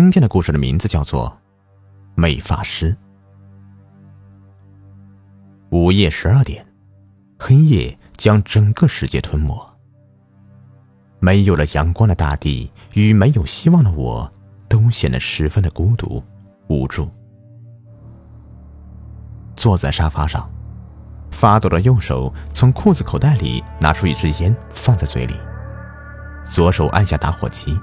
今天的故事的名字叫做《美发师》。午夜十二点，黑夜将整个世界吞没。没有了阳光的大地与没有希望的我，都显得十分的孤独无助。坐在沙发上，发抖的右手从裤子口袋里拿出一支烟，放在嘴里，左手按下打火机。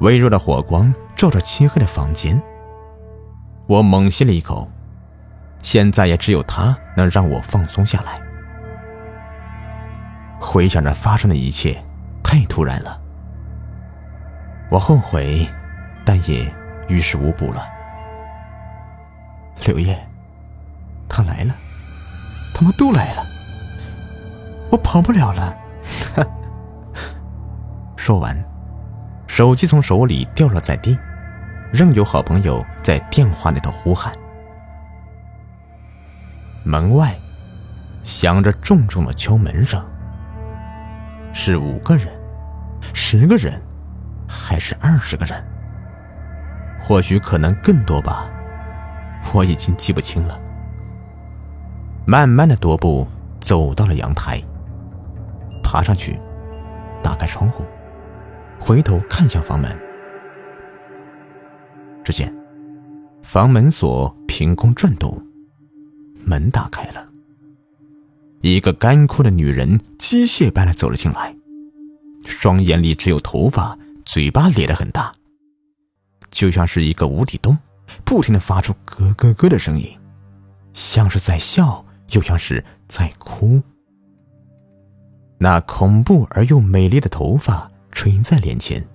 微弱的火光照着漆黑的房间，我猛吸了一口。现在也只有他能让我放松下来。回想着发生的一切，太突然了。我后悔，但也于事无补了。柳叶，他来了，他们都来了，我跑不了了。说完。手机从手里掉落在地，仍有好朋友在电话那头呼喊。门外响着重重的敲门声。是五个人，十个人，还是二十个人？或许可能更多吧，我已经记不清了。慢慢的踱步走到了阳台，爬上去，打开窗户。回头看向房门，只见房门锁凭空转动，门打开了。一个干枯的女人机械般的走了进来，双眼里只有头发，嘴巴咧得很大，就像是一个无底洞，不停的发出咯咯咯的声音，像是在笑，又像是在哭。那恐怖而又美丽的头发。垂在脸前，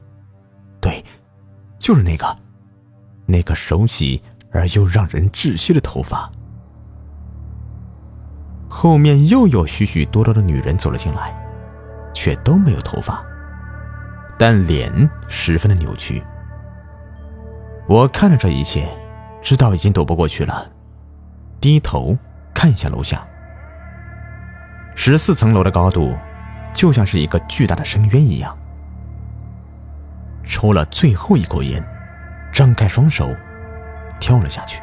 对，就是那个，那个熟悉而又让人窒息的头发。后面又有许许多多的女人走了进来，却都没有头发，但脸十分的扭曲。我看着这一切，知道已经躲不过去了，低头看向楼下。十四层楼的高度，就像是一个巨大的深渊一样。抽了最后一口烟，张开双手，跳了下去。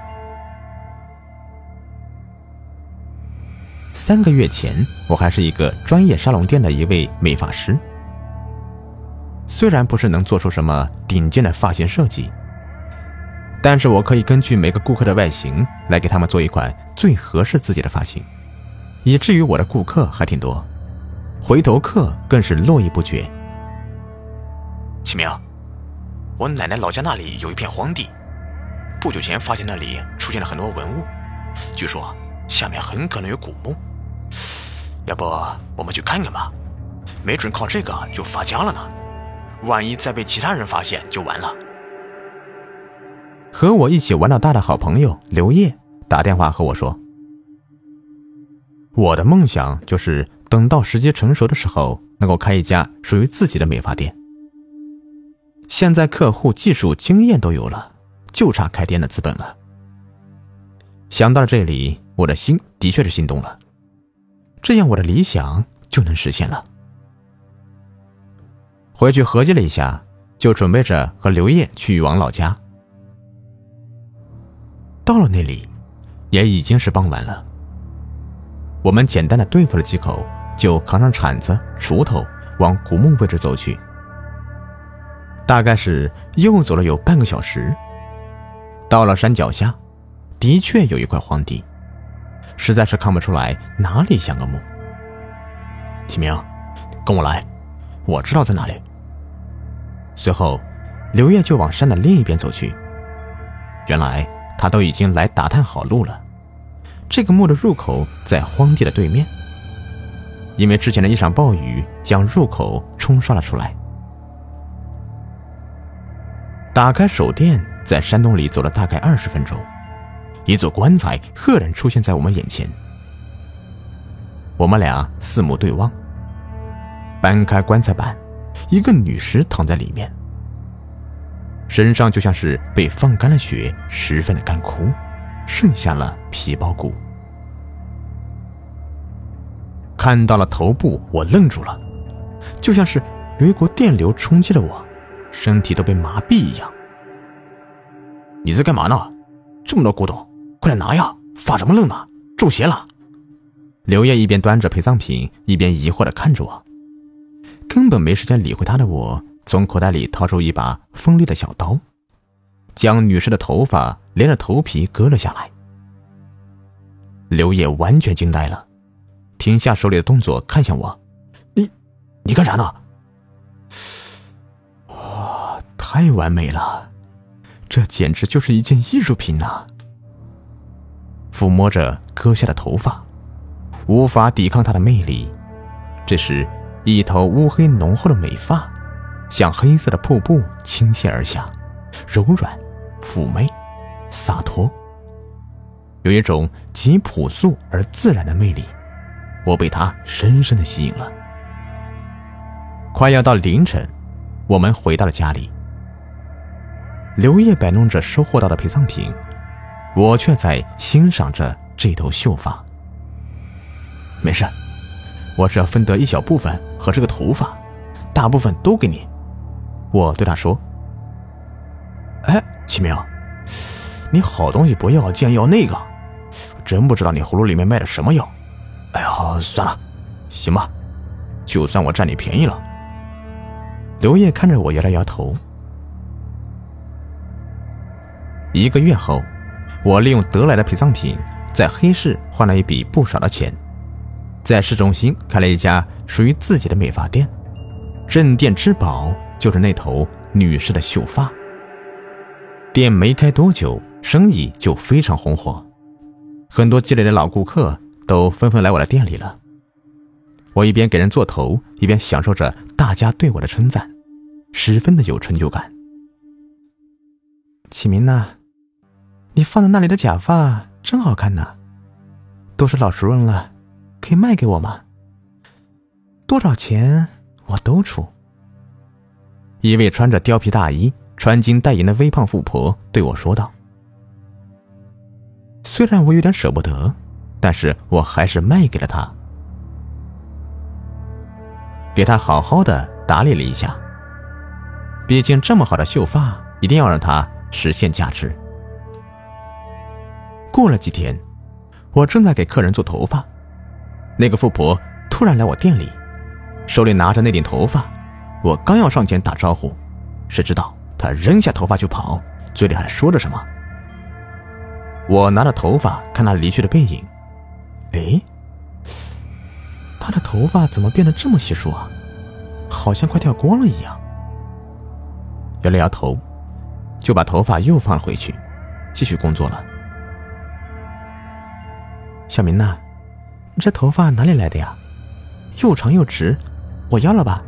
三个月前，我还是一个专业沙龙店的一位美发师。虽然不是能做出什么顶尖的发型设计，但是我可以根据每个顾客的外形来给他们做一款最合适自己的发型，以至于我的顾客还挺多，回头客更是络绎不绝。启明。我奶奶老家那里有一片荒地，不久前发现那里出现了很多文物，据说下面很可能有古墓。要不我们去看看吧，没准靠这个就发家了呢。万一再被其他人发现就完了。和我一起玩到大的好朋友刘烨打电话和我说：“我的梦想就是等到时机成熟的时候，能够开一家属于自己的美发店。”现在客户技术经验都有了，就差开店的资本了。想到这里，我的心的确是心动了。这样我的理想就能实现了。回去合计了一下，就准备着和刘烨去王老家。到了那里，也已经是傍晚了。我们简单的对付了几口，就扛上铲子、锄头往古墓位置走去。大概是又走了有半个小时，到了山脚下，的确有一块荒地，实在是看不出来哪里像个墓。启明，跟我来，我知道在哪里。随后，刘烨就往山的另一边走去。原来他都已经来打探好路了，这个墓的入口在荒地的对面，因为之前的一场暴雨将入口冲刷了出来。打开手电，在山洞里走了大概二十分钟，一座棺材赫然出现在我们眼前。我们俩四目对望，搬开棺材板，一个女尸躺在里面，身上就像是被放干了血，十分的干枯，剩下了皮包骨。看到了头部，我愣住了，就像是有一股电流冲击了我。身体都被麻痹一样。你在干嘛呢？这么多古董，快点拿呀！发什么愣呢？中邪了！刘烨一边端着陪葬品，一边疑惑的看着我，根本没时间理会他的我，从口袋里掏出一把锋利的小刀，将女士的头发连着头皮割了下来。刘烨完全惊呆了，停下手里的动作，看向我：“你，你干啥呢？”太完美了，这简直就是一件艺术品呐！抚摸着割下的头发。无法抵抗它的魅力。这时，一头乌黑浓厚的美发，像黑色的瀑布倾泻而下，柔软、妩媚、洒脱，有一种极朴素而自然的魅力。我被它深深的吸引了。快要到凌晨，我们回到了家里。刘烨摆弄着收获到的陪葬品，我却在欣赏着这头秀发。没事，我只要分得一小部分和这个头发，大部分都给你。我对他说：“哎，启明，你好东西不要，竟然要那个，真不知道你葫芦里面卖的什么药。”哎呀，算了，行吧，就算我占你便宜了。刘烨看着我摇了摇头。一个月后，我利用得来的陪葬品，在黑市换了一笔不少的钱。在市中心开了一家属于自己的美发店，镇店之宝就是那头女士的秀发。店没开多久，生意就非常红火，很多积累的老顾客都纷纷来我的店里了。我一边给人做头，一边享受着大家对我的称赞，十分的有成就感。启明呢，你放在那里的假发真好看呐，都是老熟人了。可以卖给我吗？多少钱我都出。一位穿着貂皮大衣、穿金戴银的微胖富婆对我说道：“虽然我有点舍不得，但是我还是卖给了她，给她好好的打理了一下。毕竟这么好的秀发，一定要让她实现价值。”过了几天，我正在给客人做头发。那个富婆突然来我店里，手里拿着那顶头发。我刚要上前打招呼，谁知道她扔下头发就跑，嘴里还说着什么。我拿着头发看她离去的背影，哎，她的头发怎么变得这么稀疏啊？好像快掉光了一样。摇了摇头，就把头发又放了回去，继续工作了。小明呐。你这头发哪里来的呀？又长又直，我要了吧。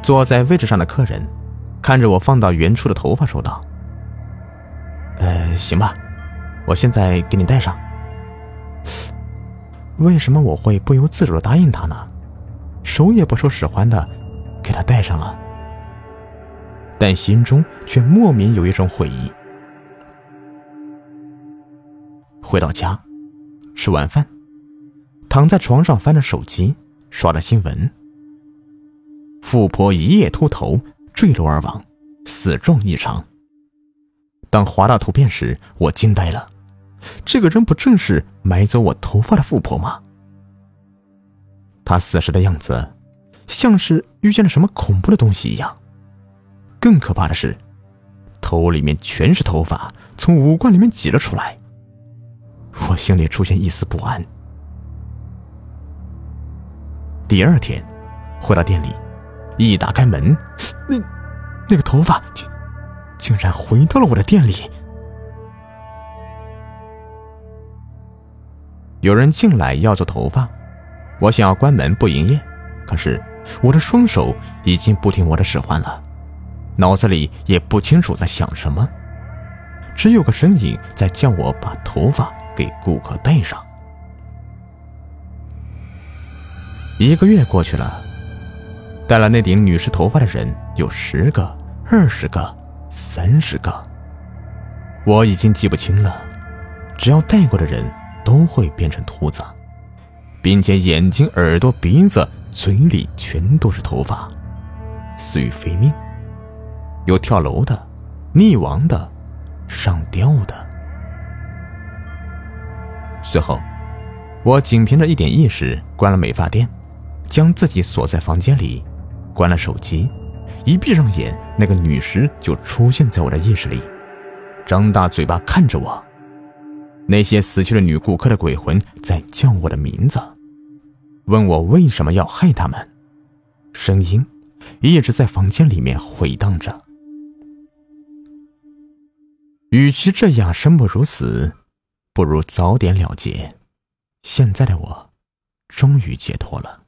坐在位置上的客人看着我放到原处的头发，说道：“呃，行吧，我现在给你戴上。”为什么我会不由自主的答应他呢？手也不受使唤的给他戴上了，但心中却莫名有一种悔意。回到家。吃完饭，躺在床上翻着手机，刷着新闻。富婆一夜秃头坠楼而亡，死状异常。当滑到图片时，我惊呆了，这个人不正是买走我头发的富婆吗？她死时的样子，像是遇见了什么恐怖的东西一样。更可怕的是，头里面全是头发，从五官里面挤了出来。我心里出现一丝不安。第二天，回到店里，一打开门，那那个头发竟竟然回到了我的店里。有人进来要做头发，我想要关门不营业，可是我的双手已经不听我的使唤了，脑子里也不清楚在想什么，只有个声音在叫我把头发。给顾客戴上。一个月过去了，戴了那顶女士头发的人有十个、二十个、三十个，我已经记不清了。只要戴过的人都会变成秃子，并且眼睛、耳朵、鼻子、嘴里全都是头发。死于非命，有跳楼的，溺亡的，上吊的。随后，我仅凭着一点意识关了美发店，将自己锁在房间里，关了手机。一闭上眼，那个女尸就出现在我的意识里，张大嘴巴看着我。那些死去的女顾客的鬼魂在叫我的名字，问我为什么要害他们，声音一直在房间里面回荡着。与其这样生不如死，不如早点了结。现在的我，终于解脱了。